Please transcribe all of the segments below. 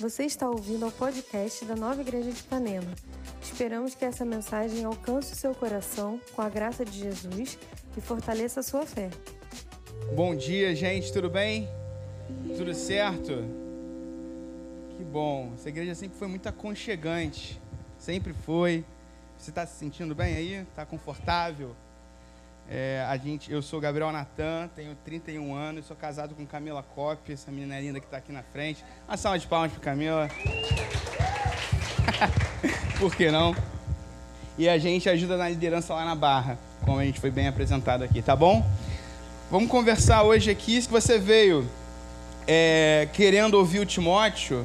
Você está ouvindo ao podcast da Nova Igreja de Ipanema. Esperamos que essa mensagem alcance o seu coração com a graça de Jesus e fortaleça a sua fé. Bom dia, gente, tudo bem? Tudo certo? Que bom. Essa igreja sempre foi muito aconchegante. Sempre foi. Você está se sentindo bem aí? Está confortável? É, a gente, eu sou Gabriel Natan, tenho 31 anos, sou casado com Camila Cop, essa menina linda que está aqui na frente. Uma salva de palmas para Camila. Por que não? E a gente ajuda na liderança lá na Barra, como a gente foi bem apresentado aqui, tá bom? Vamos conversar hoje aqui. Se você veio é, querendo ouvir o Timóteo,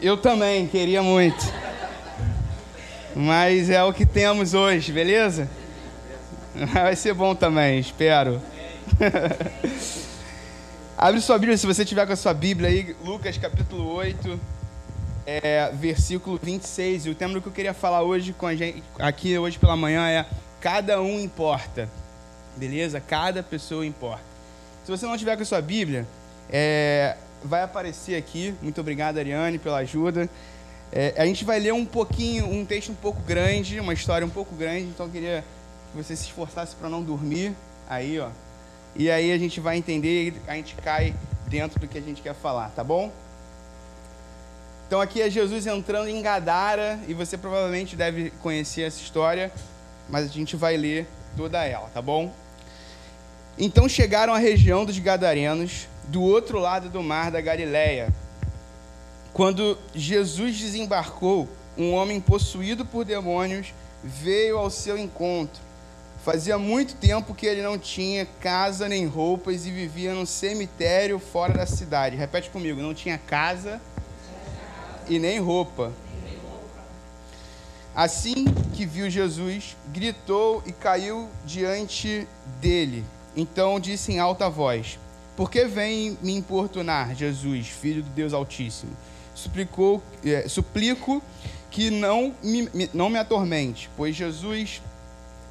eu também queria muito. Mas é o que temos hoje, beleza? Vai ser bom também, espero. Abre sua Bíblia, se você tiver com a sua Bíblia aí, Lucas capítulo 8, é, versículo 26. E o tema que eu queria falar hoje com a gente, aqui hoje pela manhã é Cada um importa. Beleza? Cada pessoa importa. Se você não tiver com a sua Bíblia, é, vai aparecer aqui. Muito obrigado, Ariane, pela ajuda. É, a gente vai ler um pouquinho, um texto um pouco grande, uma história um pouco grande, então eu queria que você se esforçasse para não dormir aí, ó. E aí a gente vai entender, a gente cai dentro do que a gente quer falar, tá bom? Então aqui é Jesus entrando em Gadara e você provavelmente deve conhecer essa história, mas a gente vai ler toda ela, tá bom? Então chegaram à região dos Gadarenos, do outro lado do mar da Galileia. Quando Jesus desembarcou, um homem possuído por demônios veio ao seu encontro Fazia muito tempo que ele não tinha casa nem roupas e vivia num cemitério fora da cidade. Repete comigo: não tinha casa e nem roupa. Assim que viu Jesus, gritou e caiu diante dele. Então disse em alta voz: Por que vem me importunar, Jesus, filho do Deus Altíssimo? Suplicou, é, suplico que não me, não me atormente, pois Jesus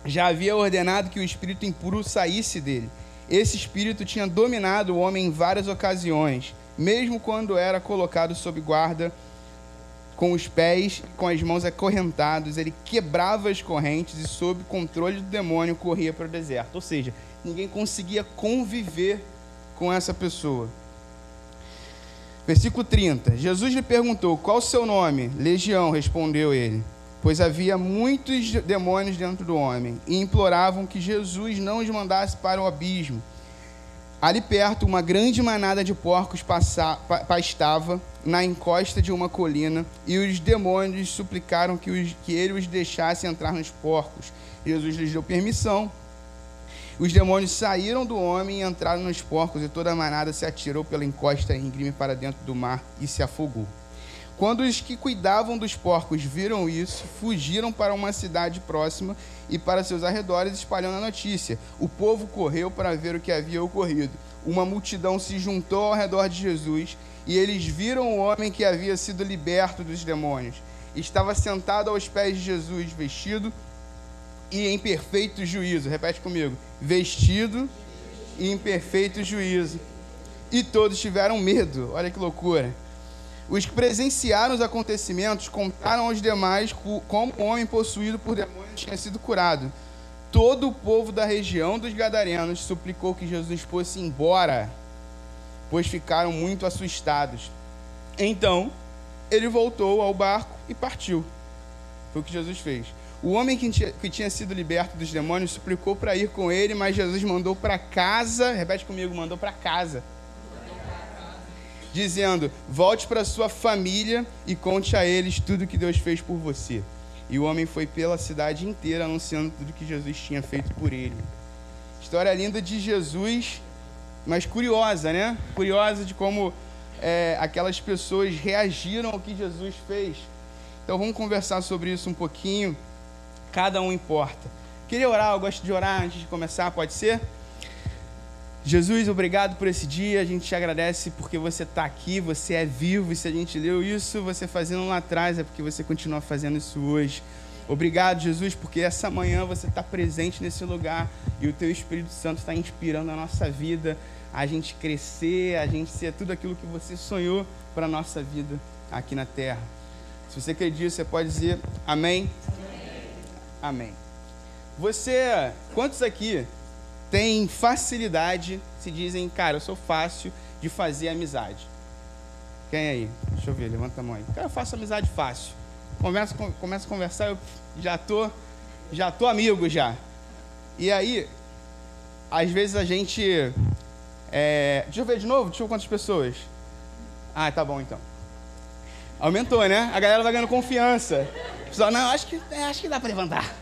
já havia ordenado que o espírito impuro saísse dele. Esse espírito tinha dominado o homem em várias ocasiões, mesmo quando era colocado sob guarda com os pés com as mãos acorrentados, ele quebrava as correntes e, sob controle do demônio, corria para o deserto. Ou seja, ninguém conseguia conviver com essa pessoa. Versículo 30. Jesus lhe perguntou: Qual o seu nome? Legião, respondeu ele pois havia muitos demônios dentro do homem, e imploravam que Jesus não os mandasse para o abismo. Ali perto, uma grande manada de porcos pastava na encosta de uma colina, e os demônios suplicaram que, os, que ele os deixasse entrar nos porcos. Jesus lhes deu permissão. Os demônios saíram do homem e entraram nos porcos, e toda a manada se atirou pela encosta íngreme para dentro do mar e se afogou. Quando os que cuidavam dos porcos viram isso, fugiram para uma cidade próxima e para seus arredores, espalhando a notícia. O povo correu para ver o que havia ocorrido. Uma multidão se juntou ao redor de Jesus e eles viram o homem que havia sido liberto dos demônios. Estava sentado aos pés de Jesus, vestido e em perfeito juízo. Repete comigo: vestido e em perfeito juízo. E todos tiveram medo. Olha que loucura. Os que presenciaram os acontecimentos contaram aos demais como o homem possuído por demônios tinha sido curado. Todo o povo da região dos Gadarenos suplicou que Jesus fosse embora, pois ficaram muito assustados. Então, ele voltou ao barco e partiu. Foi o que Jesus fez. O homem que tinha, sido liberto dos demônios suplicou para ir com ele, mas Jesus mandou para casa. Repete comigo: mandou para casa dizendo: Volte para sua família e conte a eles tudo que Deus fez por você. E o homem foi pela cidade inteira anunciando tudo que Jesus tinha feito por ele. História linda de Jesus, mas curiosa, né? Curiosa de como é, aquelas pessoas reagiram ao que Jesus fez. Então vamos conversar sobre isso um pouquinho. Cada um importa. Queria orar, eu gosto de orar antes de começar, pode ser? Jesus, obrigado por esse dia. A gente te agradece porque você está aqui, você é vivo. E se a gente leu isso, você fazendo lá atrás, é porque você continua fazendo isso hoje. Obrigado, Jesus, porque essa manhã você está presente nesse lugar e o Teu Espírito Santo está inspirando a nossa vida a gente crescer, a gente ser tudo aquilo que você sonhou para a nossa vida aqui na terra. Se você acredita, você pode dizer amém? Amém. amém. Você, quantos aqui tem facilidade, se dizem, cara, eu sou fácil de fazer amizade? Quem aí? Deixa eu ver, levanta a mão aí. Cara, eu faço amizade fácil. Começa, começa a conversar, eu já tô, já tô amigo já. E aí, às vezes a gente. É... Deixa eu ver de novo, deixa eu ver quantas pessoas. Ah, tá bom então. Aumentou, né? A galera vai ganhando confiança. Pessoal, não, acho que, é, acho que dá para levantar.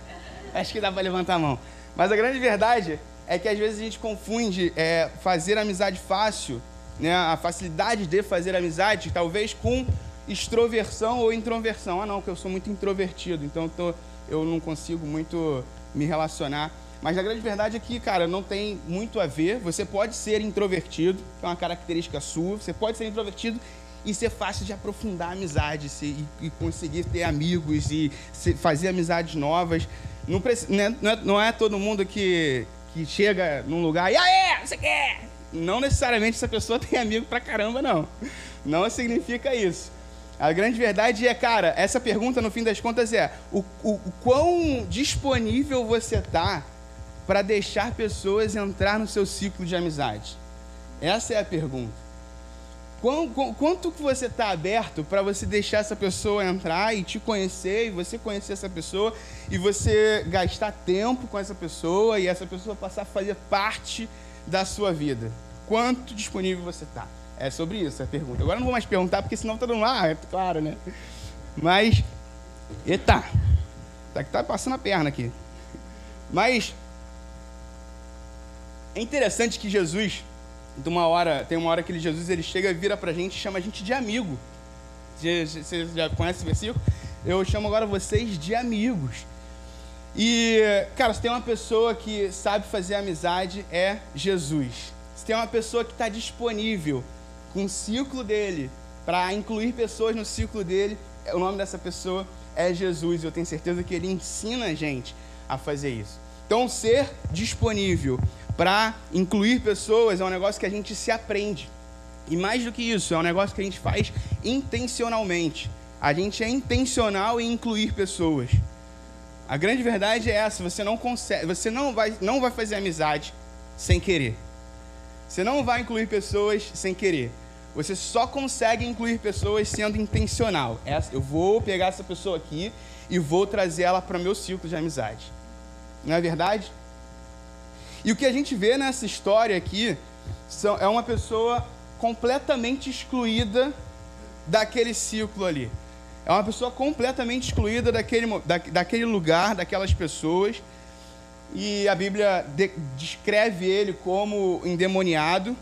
Acho que dá para levantar a mão. Mas a grande verdade é que às vezes a gente confunde é, fazer amizade fácil, né? A facilidade de fazer amizade, talvez com extroversão ou introversão. Ah, não, que eu sou muito introvertido, então eu, tô, eu não consigo muito me relacionar. Mas a grande verdade é que, cara, não tem muito a ver. Você pode ser introvertido, que é uma característica sua. Você pode ser introvertido e ser fácil de aprofundar a amizade se, e, e, conseguir ter amigos e se, fazer amizades novas. Não, né, não, é, não, é, todo mundo que, que chega num lugar e aí, você quer? Não necessariamente essa pessoa tem amigo pra caramba, não. Não significa isso. A grande verdade é, cara, essa pergunta no fim das contas é o, o, o quão disponível você tá para deixar pessoas entrar no seu ciclo de amizade? Essa é a pergunta. Quanto que você está aberto para você deixar essa pessoa entrar e te conhecer, e você conhecer essa pessoa, e você gastar tempo com essa pessoa, e essa pessoa passar a fazer parte da sua vida? Quanto disponível você está? É sobre isso a pergunta. Agora não vou mais perguntar, porque senão todo mundo, ah, é claro, né? Mas, eita, tá que tá passando a perna aqui. Mas, é interessante que Jesus, de uma hora, tem uma hora que ele, Jesus ele chega vira pra gente e chama a gente de amigo. Você já conhece esse versículo? Eu chamo agora vocês de amigos. E, cara, se tem uma pessoa que sabe fazer amizade, é Jesus. Se tem uma pessoa que está disponível com o ciclo dele, para incluir pessoas no ciclo dele, o nome dessa pessoa é Jesus. Eu tenho certeza que ele ensina a gente a fazer isso. Então, ser disponível para incluir pessoas é um negócio que a gente se aprende. E mais do que isso, é um negócio que a gente faz intencionalmente. A gente é intencional em incluir pessoas. A grande verdade é essa, você não consegue, você não vai, não vai fazer amizade sem querer. Você não vai incluir pessoas sem querer. Você só consegue incluir pessoas sendo intencional. Eu vou pegar essa pessoa aqui e vou trazer ela para o meu ciclo de amizade. Não é verdade? E o que a gente vê nessa história aqui são, é uma pessoa completamente excluída daquele ciclo ali. É uma pessoa completamente excluída daquele, da, daquele lugar, daquelas pessoas e a Bíblia de, descreve ele como endemoniado.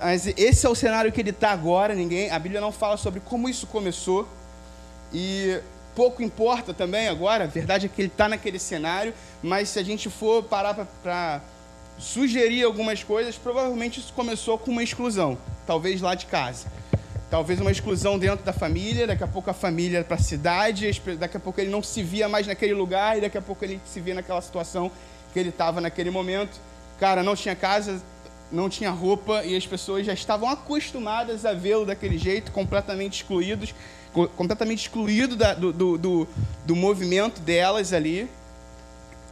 Mas esse é o cenário que ele está agora. Ninguém, a Bíblia não fala sobre como isso começou e pouco importa também agora. A verdade é que ele está naquele cenário. Mas se a gente for parar para sugerir algumas coisas, provavelmente isso começou com uma exclusão, talvez lá de casa. Talvez uma exclusão dentro da família, daqui a pouco a família para a cidade, daqui a pouco ele não se via mais naquele lugar e daqui a pouco ele se via naquela situação que ele estava naquele momento. Cara, não tinha casa, não tinha roupa e as pessoas já estavam acostumadas a vê-lo daquele jeito, completamente excluídos, completamente excluído da, do, do, do, do movimento delas ali.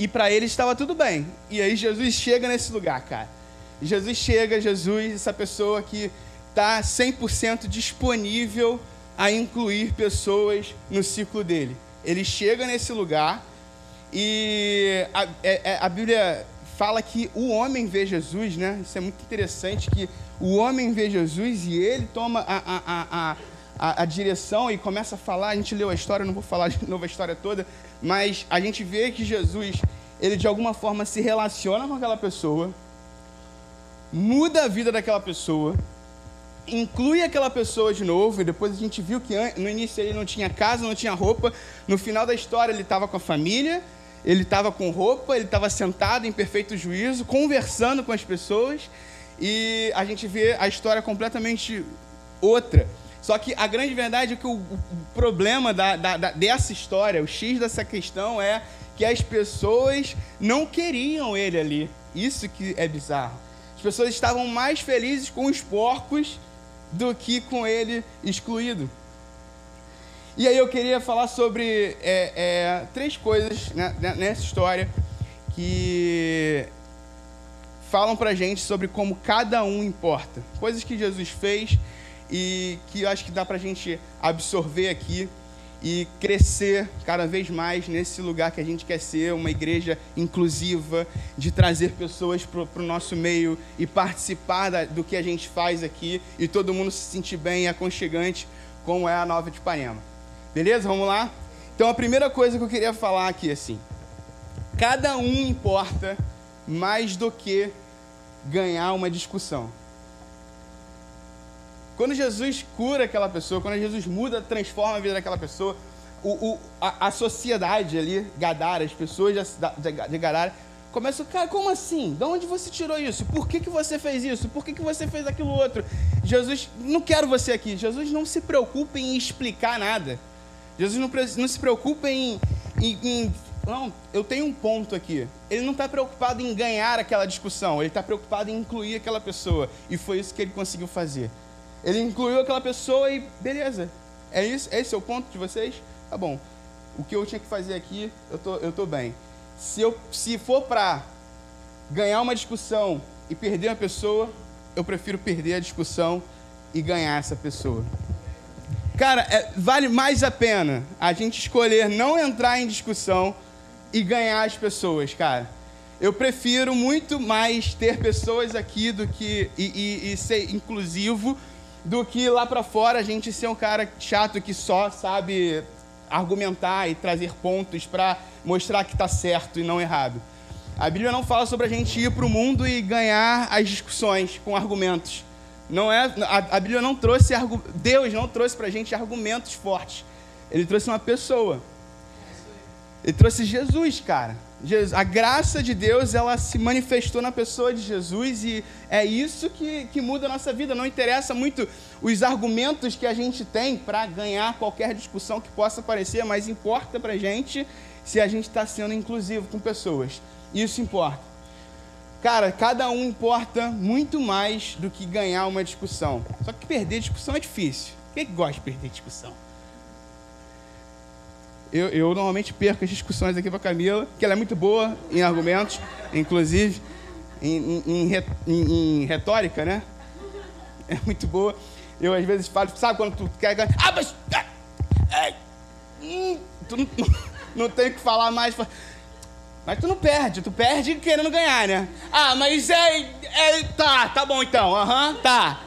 E para ele estava tudo bem. E aí Jesus chega nesse lugar, cara. Jesus chega, Jesus, essa pessoa que está 100% disponível a incluir pessoas no ciclo dele. Ele chega nesse lugar e a, é, é, a, Bíblia fala que o homem vê Jesus, né? Isso é muito interessante, que o homem vê Jesus e ele toma a, a, a, a, direção e começa a falar. A gente leu a história, não vou falar de novo a história toda, mas a gente vê que Jesus, ele de alguma forma se relaciona com aquela pessoa, muda a vida daquela pessoa, inclui aquela pessoa de novo, e depois a gente viu que no início ele não tinha casa, não tinha roupa, no final da história ele estava com a família, ele estava com roupa, ele estava sentado em perfeito juízo, conversando com as pessoas, e a gente vê a história completamente outra. Só que a grande verdade é que o, o problema da, da, da, dessa história, o X dessa questão é que as pessoas não queriam ele ali. Isso que é bizarro. As As pessoas estavam mais felizes com os porcos do que com ele excluído. E aí eu queria falar sobre é, é, três coisas né, né nessa história que falam pra gente sobre como cada um importa. Coisas que Jesus fez e que eu acho que dá pra gente absorver aqui e crescer cada vez mais nesse lugar que a gente quer ser, uma igreja inclusiva, de trazer pessoas para o nosso meio e participar da, do que a gente faz aqui e todo mundo se sentir bem e aconchegante, como é a Nova de Ipanema. Beleza? Vamos lá? Então a primeira coisa que eu queria falar aqui assim, cada um importa mais do que ganhar uma discussão. Quando Jesus cura aquela pessoa, quando Jesus muda, transforma a vida daquela pessoa, o, o, a, a, sociedade ali, Gadara, as pessoas de, de, de Gadara, começam, cara, como assim? De onde você tirou isso? Por que, que você fez isso? Por que, que você fez aquilo outro? Jesus, não quero você aqui. Jesus não se preocupa em explicar nada. Jesus não, não se preocupa em, em, em não, eu tenho um ponto aqui. Ele não está preocupado em ganhar aquela discussão, ele está preocupado em incluir aquela pessoa. E foi isso que ele conseguiu fazer. Ele incluiu aquela pessoa e beleza. É isso? Esse é o ponto de vocês? Tá bom. O que eu tinha que fazer aqui, eu tô, eu tô bem. Se, eu, se for para ganhar uma discussão e perder uma pessoa, eu prefiro perder a discussão e ganhar essa pessoa. Cara, é, vale mais a pena a gente escolher não entrar em discussão e ganhar as pessoas, cara. Eu prefiro muito mais ter pessoas aqui do que e, e, e ser inclusivo do que lá para fora a gente ser um cara chato que só sabe argumentar e trazer pontos para mostrar que está certo e não errado. A Bíblia não fala sobre a gente ir para o mundo e ganhar as discussões com argumentos. Não é a, a Bíblia não trouxe Deus não trouxe para a gente argumentos fortes. Ele trouxe uma pessoa. Ele trouxe Jesus, cara. A graça de Deus, ela se manifestou na pessoa de Jesus e é isso que, que muda a nossa vida. Não interessa muito os argumentos que a gente tem para ganhar qualquer discussão que possa aparecer, mas importa para a gente se a gente está sendo inclusivo com pessoas. Isso importa. Cara, cada um importa muito mais do que ganhar uma discussão. Só que perder discussão é difícil. Quem é que gosta de perder discussão? Eu, eu normalmente perco as discussões aqui para a Camila, que ela é muito boa em argumentos, inclusive em, em, em, em retórica, né? É muito boa. Eu às vezes falo, sabe quando tu quer ganhar? Ah, mas. É, hum, tu não, não tem o que falar mais. Mas tu não perde, tu perde querendo ganhar, né? Ah, mas é. é tá, tá bom então, aham, uhum, tá.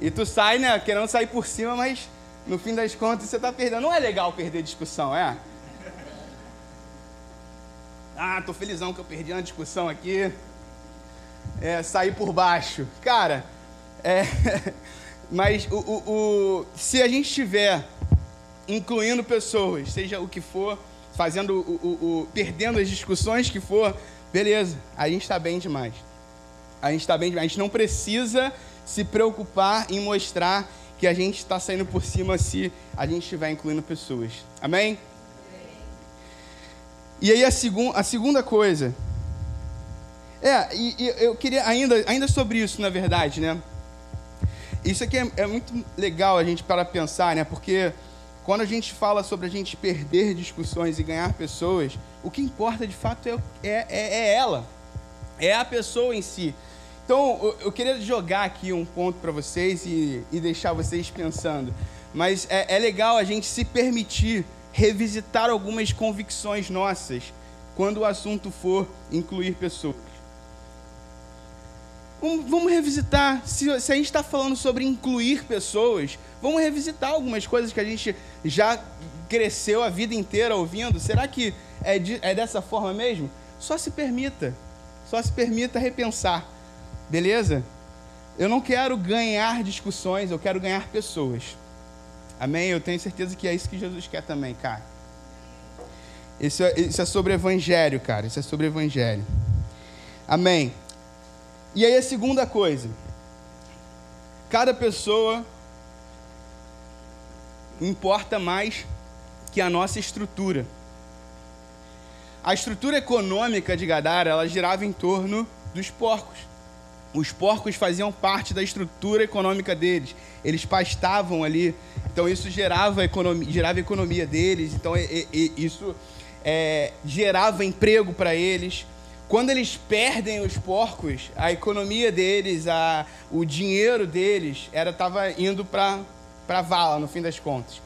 E tu sai, né, querendo sair por cima, mas no fim das contas você está perdendo. Não é legal perder discussão, é? Ah, tô felizão que eu perdi uma discussão aqui. É, sair por baixo. Cara, é, mas o, o, o, se a gente estiver incluindo pessoas, seja o que for, fazendo o, perdendo as discussões que for, beleza, a gente está bem demais. A gente está bem demais. A gente não precisa se preocupar em mostrar que a gente está saindo por cima se a gente estiver incluindo pessoas. Amém? E aí a, segun, a segunda coisa. É, e, e, eu queria ainda, ainda sobre isso, na verdade, né? Isso aqui é, é muito legal a gente para pensar, né? Porque quando a gente fala sobre a gente perder discussões e ganhar pessoas, o que importa de fato é, é, é, é ela, é a pessoa em si. Então, eu queria jogar aqui um ponto para vocês e, e, deixar vocês pensando. Mas é, é legal a gente se permitir revisitar algumas convicções nossas quando o assunto for incluir pessoas. Vamos revisitar. Se, se a gente está falando sobre incluir pessoas, vamos revisitar algumas coisas que a gente já cresceu a vida inteira ouvindo. Será que é, de, é dessa forma mesmo? Só se permita. Só se permita repensar. Beleza? Eu não quero ganhar discussões, eu quero ganhar pessoas. Amém? Eu tenho certeza que é isso que Jesus quer também, cara. Isso é, isso é sobre evangelho, cara. Isso é sobre evangelho. Amém. E aí a segunda coisa. Cada pessoa importa mais que a nossa estrutura. A estrutura econômica de Gadara, ela girava em torno dos porcos. Os porcos faziam parte da estrutura econômica deles. Eles pastavam ali, então isso gerava economia, gerava economia deles. Então e, e, isso é, gerava emprego para eles. Quando eles perdem os porcos, a economia deles, a, o dinheiro deles, era estava indo para para vala no fim das contas.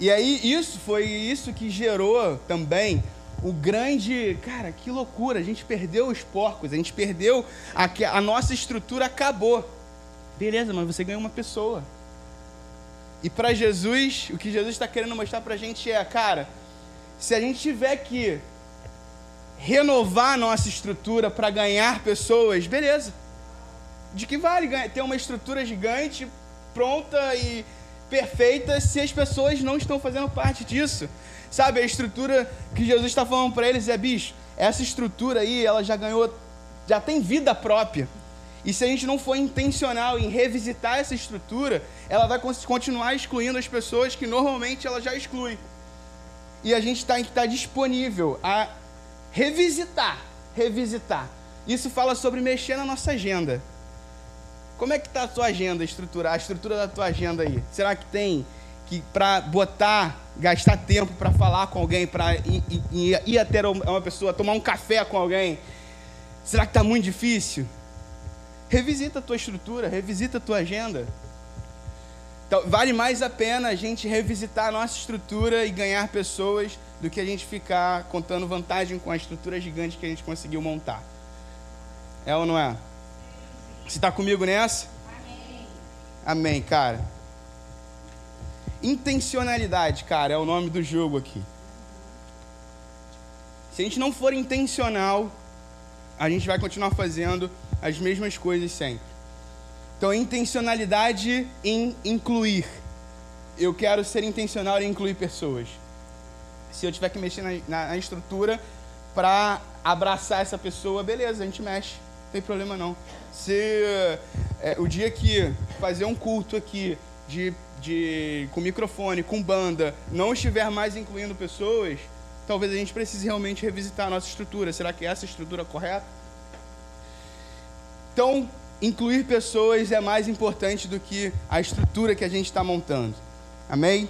E aí isso foi isso que gerou também o grande, cara, que loucura, a gente perdeu os porcos, a gente perdeu a, a nossa estrutura acabou. Beleza, mas você ganhou uma pessoa. E para Jesus, o que Jesus está querendo mostrar para a gente é, cara, se a gente tiver que renovar a nossa estrutura para ganhar pessoas, beleza. De que vale ter uma estrutura gigante, pronta e perfeita, se as pessoas não estão fazendo parte disso? Sabe, a estrutura que Jesus está falando para eles é, bicho, essa estrutura aí, ela já ganhou, já tem vida própria. E se a gente não for intencional em revisitar essa estrutura, ela vai continuar excluindo as pessoas que normalmente ela já exclui. E a gente tem que estar disponível a revisitar, revisitar. Isso fala sobre mexer na nossa agenda. Como é que está a tua agenda, estruturar a estrutura da tua agenda aí? Será que tem que para botar, gastar tempo para falar com alguém, para ir, ir, ir até uma pessoa, tomar um café com alguém? Será que está muito difícil? Revisita a tua estrutura, revisita a tua agenda. Então, vale mais a pena a gente revisitar a nossa estrutura e ganhar pessoas do que a gente ficar contando vantagem com a estrutura gigante que a gente conseguiu montar. É ou não é? Você está comigo nessa? Amém. Amém, cara. Intencionalidade, cara, é o nome do jogo aqui. Se a gente não for intencional, a gente vai continuar fazendo as mesmas coisas sempre. Então, intencionalidade em incluir. Eu quero ser intencional em incluir pessoas se eu tiver que mexer na, na, na estrutura para abraçar essa pessoa, beleza, a gente mexe, não tem problema não. Se é, o dia que fazer um culto aqui de, de, com microfone, com banda, não estiver mais incluindo pessoas, talvez a gente precise realmente revisitar a nossa estrutura. Será que é essa a estrutura correta? Então, incluir pessoas é mais importante do que a estrutura que a gente está montando. Amém?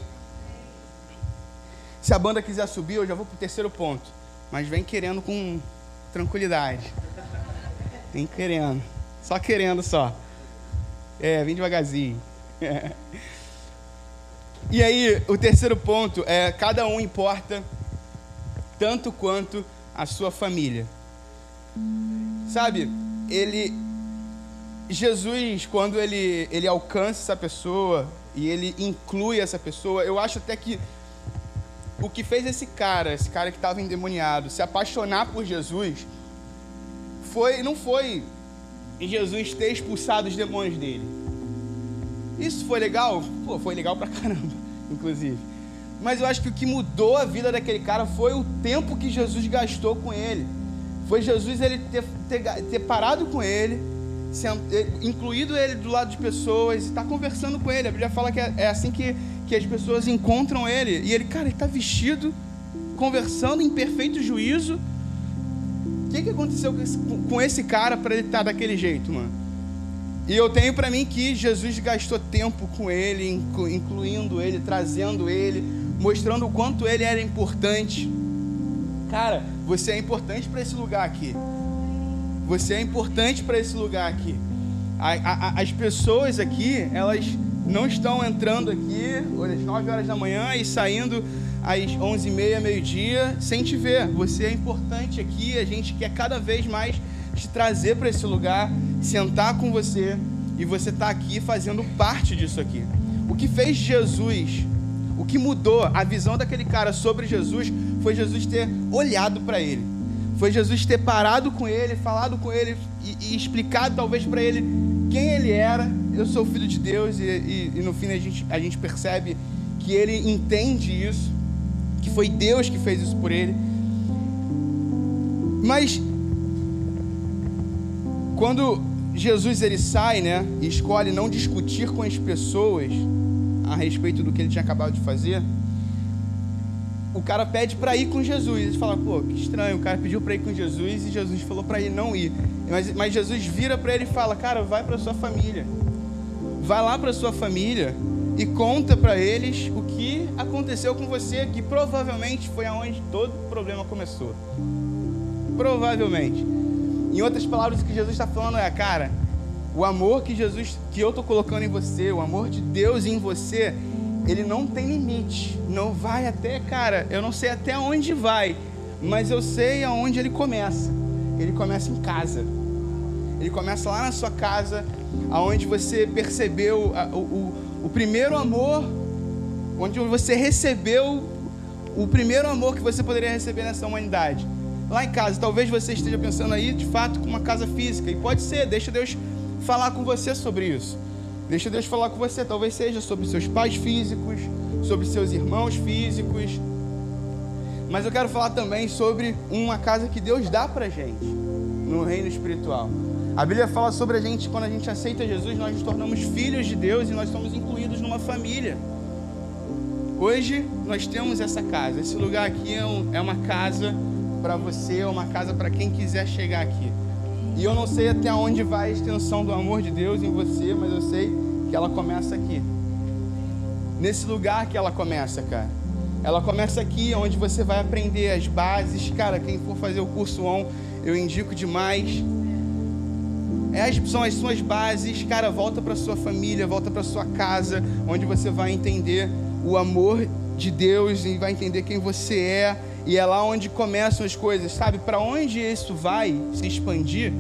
Se a banda quiser subir, eu já vou para o terceiro ponto. Mas vem querendo com tranquilidade. Vem querendo. Só querendo só. É, vem devagarzinho. É. E aí, o terceiro ponto é: cada um importa tanto quanto a sua família. Sabe, ele. Jesus, quando ele, ele alcança essa pessoa e ele inclui essa pessoa, eu acho até que o que fez esse cara, esse cara que estava endemoniado, se apaixonar por Jesus, foi, não foi Jesus ter expulsado os demônios dele. Isso foi legal? Pô, foi legal pra caramba, inclusive. Mas eu acho que o que mudou a vida daquele cara foi o tempo que Jesus gastou com ele. Foi Jesus ele ter, ter, ter parado com ele, incluído ele do lado de pessoas estar tá conversando com ele. A Bíblia fala que é, é assim que que as pessoas encontram ele e ele, cara, ele está vestido, conversando em perfeito juízo. O que, que aconteceu com esse cara para ele estar tá daquele jeito, mano? E eu tenho para mim que Jesus gastou tempo com ele, incluindo ele, trazendo ele, mostrando o quanto ele era importante. Cara, você é importante para esse lugar aqui. Você é importante para esse lugar aqui. as pessoas aqui, elas não estão entrando aqui às 9 horas da manhã e saindo às 11h30, meio-dia, sem te ver. Você é importante aqui, a gente quer cada vez mais te trazer para esse lugar, sentar com você e você está aqui fazendo parte disso aqui. O que fez Jesus, o que mudou a visão daquele cara sobre Jesus, foi Jesus ter olhado para ele. Foi Jesus ter parado com ele, falado com ele e, e explicado talvez para ele quem ele era. Eu sou filho de Deus e, e, e no fim a gente, a gente percebe que ele entende isso, que foi Deus que fez isso por ele. Mas quando Jesus ele sai, né, e escolhe não discutir com as pessoas a respeito do que ele tinha acabado de fazer, o cara pede para ir com Jesus. Ele fala, pô, que estranho, o cara pediu para ir com Jesus e Jesus falou para ele não ir. Mas, mas Jesus vira para ele e fala: Cara, vai para sua família. Vai lá para sua família e conta para eles o que aconteceu com você, que provavelmente foi aonde todo o problema começou. Provavelmente. Em outras palavras, o que Jesus está falando é, cara, o amor que Jesus, que eu estou colocando em você, o amor de Deus em você, ele não tem limite. Não vai até, cara, eu não sei até onde vai, mas eu sei aonde ele começa. Ele começa em casa. Ele começa lá na sua casa, aonde você percebeu o, o, o primeiro amor, onde você recebeu o primeiro amor que você poderia receber nessa humanidade. Lá em casa, talvez você esteja pensando aí, de fato, com uma casa física. E pode ser, deixa Deus falar com você sobre isso. Deixa Deus falar com você. Talvez seja sobre seus pais físicos, sobre seus irmãos físicos. Mas eu quero falar também sobre uma casa que Deus dá pra gente no reino espiritual. A Bíblia fala sobre a gente, quando a gente aceita Jesus, nós nos tornamos filhos de Deus e nós somos incluídos numa família. Hoje nós temos essa casa. Esse lugar aqui é, um, é uma casa para você, é uma casa para quem quiser chegar aqui. E eu não sei até onde vai a extensão do amor de Deus em você, mas eu sei que ela começa aqui. Nesse lugar que ela começa, cara. Ela começa aqui, onde você vai aprender as bases. Cara, quem for fazer o curso ON, eu indico demais. São as suas bases. Cara, volta para sua família, volta para sua casa, onde você vai entender o amor de Deus e vai entender quem você é e é lá onde começam as coisas, sabe? Para onde isso vai se expandir,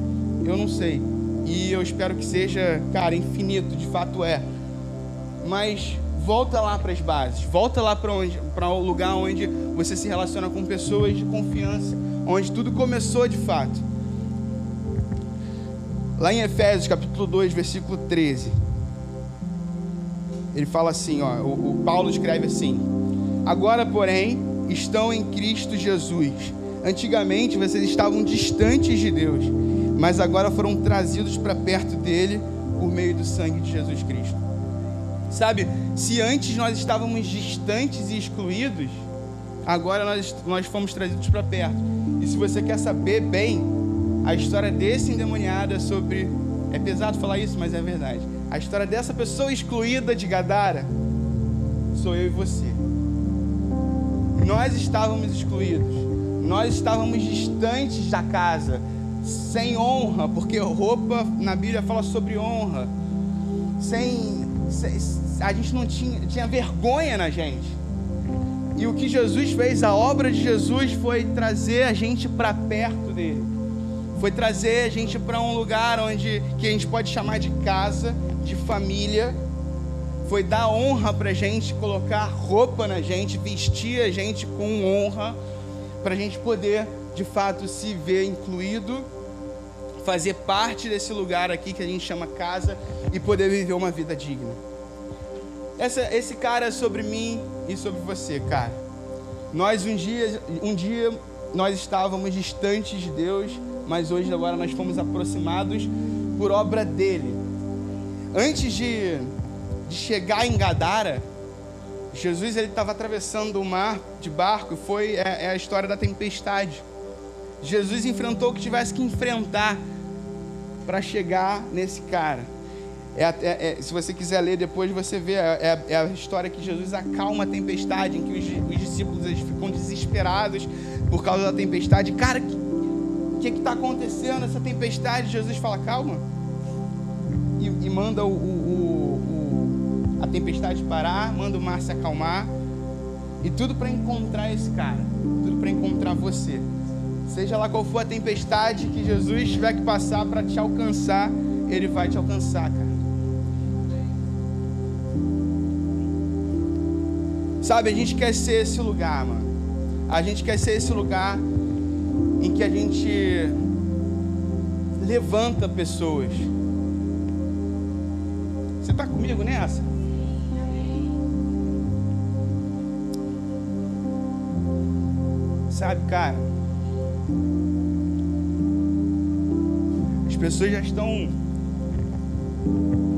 eu não sei. E eu espero que seja, cara, infinito, de fato é. Mas volta lá para as bases, volta lá para onde, para o lugar onde você se relaciona com pessoas de confiança, onde tudo começou de fato. Lá em Efésios, capítulo 2, versículo 13. Ele fala assim, ó, o, o Paulo escreve assim: Agora, porém, estão em Cristo Jesus. Antigamente vocês estavam distantes de Deus, mas agora foram trazidos para perto dele por meio do sangue de Jesus Cristo. Sabe, se antes nós estávamos distantes e excluídos, agora nós, nós fomos trazidos para perto. E se você quer saber bem a história desse endemoniado é sobre. É pesado falar isso, mas é verdade. A história dessa pessoa excluída de Gadara sou eu e você. Nós estávamos excluídos, nós estávamos distantes da casa, sem honra, porque roupa na Bíblia fala sobre honra, sem, sem a gente não tinha, tinha vergonha na gente. E o que Jesus fez, a obra de Jesus foi trazer a gente para perto dele. Foi trazer a gente para um lugar onde que a gente pode chamar de casa, de família, foi dar honra para a gente, colocar roupa na gente, vestir a gente com honra, para a gente poder de fato se ver incluído, fazer parte desse lugar aqui que a gente chama casa e poder viver uma vida digna. Essa, esse cara é sobre mim e sobre você, cara. Nós um dia, um dia nós estávamos distantes de Deus, mas hoje agora nós fomos aproximados por obra dele. Antes de de chegar em Gadara, Jesus ele estava atravessando o mar de barco e foi é, é, a história da tempestade. Jesus enfrentou o que tivesse que enfrentar para chegar nesse cara. É, é, é, se você quiser ler depois, você vê. É, é, a história que Jesus acalma a tempestade, em que os, os discípulos eles ficam desesperados por causa da tempestade. Cara, o que está acontecendo? Essa tempestade. Jesus fala: calma. E, e manda o, o, tempestade parar, manda o mar se acalmar. E tudo para encontrar esse cara, tudo para encontrar você. Seja lá qual for a tempestade que Jesus tiver que passar para te alcançar, ele vai te alcançar, cara. Sabe, a gente quer ser esse lugar, mano. A gente quer ser esse lugar em que a gente levanta pessoas. Você está comigo nessa? Sabe, cara? As pessoas já estão.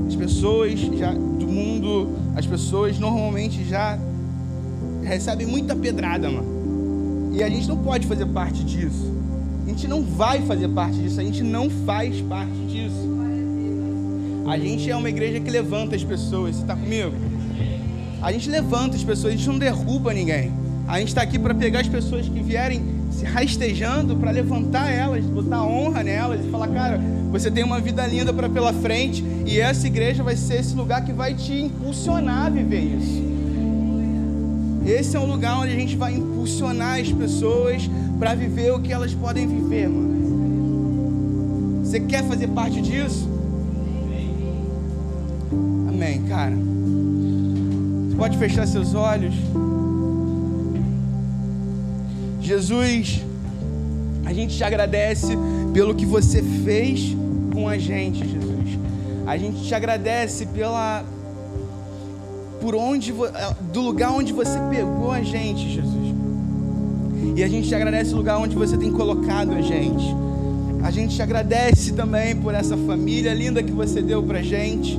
As pessoas já do mundo, as pessoas normalmente já recebem muita pedrada, mano. E a gente não pode fazer parte disso. A gente não vai fazer parte disso, a gente não faz parte disso. A gente é uma igreja que levanta as pessoas, você está comigo? A gente levanta as pessoas, a gente não derruba ninguém. A gente está aqui para pegar as pessoas que vierem se rastejando, para levantar elas, botar honra nelas e falar, cara, você tem uma vida linda para pela frente e essa igreja vai ser esse lugar que vai te impulsionar a viver isso. Esse é um lugar onde a gente vai impulsionar as pessoas para viver o que elas podem viver, mano. Você quer fazer parte disso? Amém, cara. Você pode fechar seus olhos. Jesus, a gente te agradece pelo que você fez com a gente, Jesus. A gente te agradece pela por onde eh, do lugar onde você pegou a gente, Jesus. E a gente te agradece o lugar onde você tem colocado a gente. A gente te agradece também por essa família linda que você deu pra gente.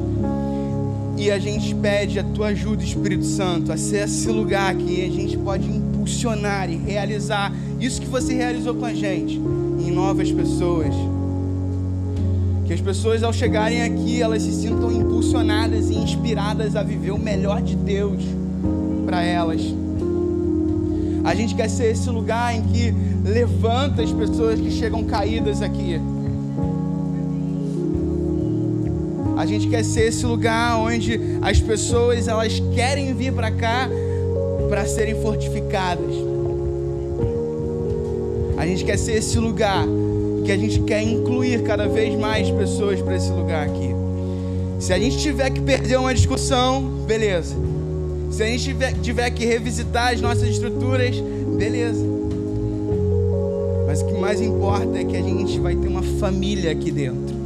E a gente pede a tua ajuda, Espírito Santo, a ser esse lugar que a gente pode impulsionar e realizar isso que você realizou com a gente em novas pessoas. Que as pessoas ao chegarem aqui, elas se sintam impulsionadas e inspiradas a viver o melhor de Deus para elas. A gente quer ser esse lugar em que levanta as pessoas que chegam caídas aqui A gente quer ser esse lugar onde as pessoas elas querem vir para cá para serem fortificadas. A gente quer ser esse lugar que a gente quer incluir cada vez mais pessoas para esse lugar aqui. Se a gente tiver que perder uma discussão, beleza. Se a gente tiver, tiver que revisitar as nossas estruturas, beleza. Mas o que mais importa é que a gente vai ter uma família aqui dentro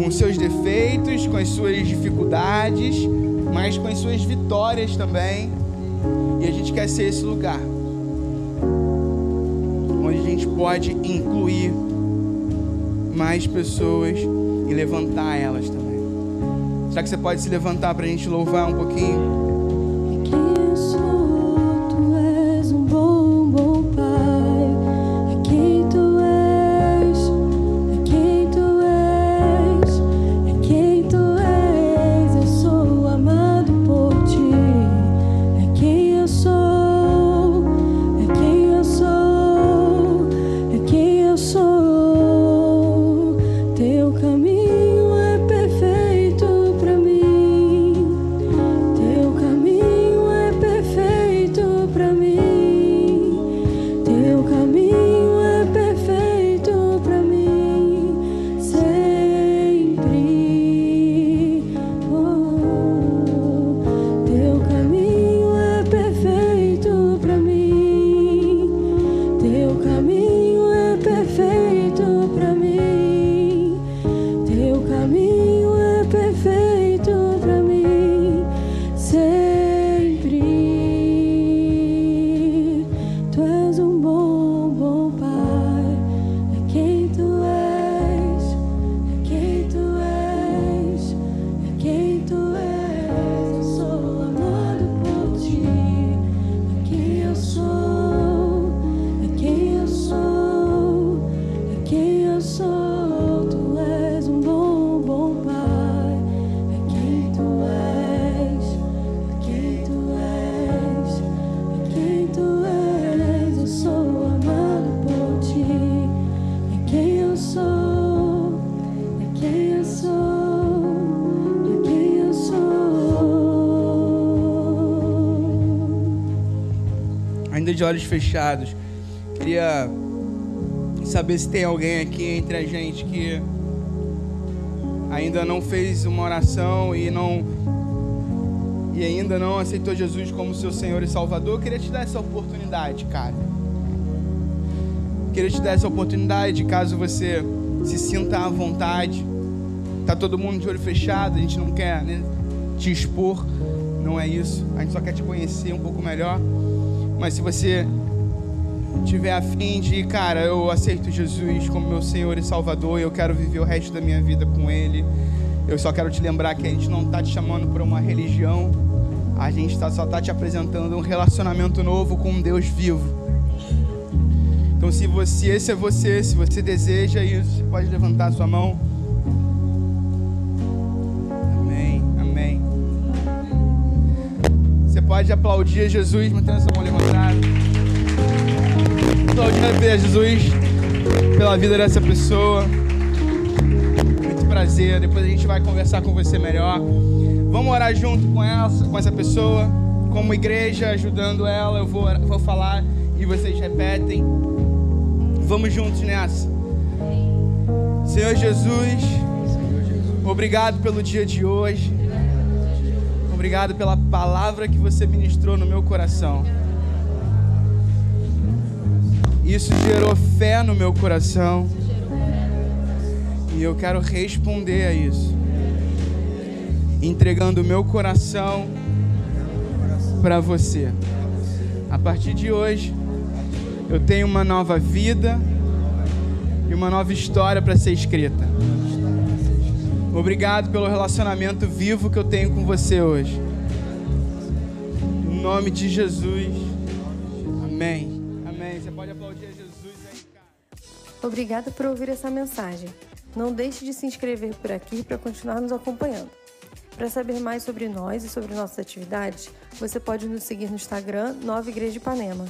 com seus defeitos, com as suas dificuldades, mas com as suas vitórias também. E a gente quer ser esse lugar onde a gente pode incluir mais pessoas e levantar elas também. Será que você pode se levantar para a gente louvar um pouquinho? Olhos fechados. Queria saber se tem alguém aqui entre a gente que ainda não fez uma oração e não e ainda não aceitou Jesus como seu Senhor e Salvador. Eu queria te dar essa oportunidade, cara. Eu queria te dar essa oportunidade, caso você se sinta à vontade. Tá todo mundo de olho fechado, a gente não quer né, te expor, não é isso. A gente só quer te conhecer um pouco melhor. Mas se você tiver afim de, cara, eu aceito Jesus como meu Senhor e Salvador, eu quero viver o resto da minha vida com Ele. Eu só quero te lembrar que a gente não está te chamando para uma religião, a gente tá, só está te apresentando um relacionamento novo com um Deus vivo. Então, se você, esse é você, se você deseja isso, você pode levantar a sua mão. Pode aplaudir Jesus, mantendo a sua mão levantada. Aplaudir a Jesus pela vida dessa pessoa. Muito prazer. Depois a gente vai conversar com você melhor. Vamos orar junto com essa, com essa pessoa, como igreja, ajudando ela. Eu vou, vou falar e vocês repetem. Vamos juntos nessa. Senhor Jesus, obrigado pelo dia de hoje. Obrigado pela palavra que você ministrou no meu coração. Isso gerou fé no meu coração. E eu quero responder a isso. Entregando o meu coração para você. A partir de hoje, eu tenho uma nova vida e uma nova história para ser escrita. Obrigado pelo relacionamento vivo que eu tenho com você hoje. Em nome de Jesus. Amém. Amém. Você pode aplaudir a Jesus aí, cara. Obrigada por ouvir essa mensagem. Não deixe de se inscrever por aqui para continuar nos acompanhando. Para saber mais sobre nós e sobre nossas atividades, você pode nos seguir no Instagram Nova Igreja de Ipanema.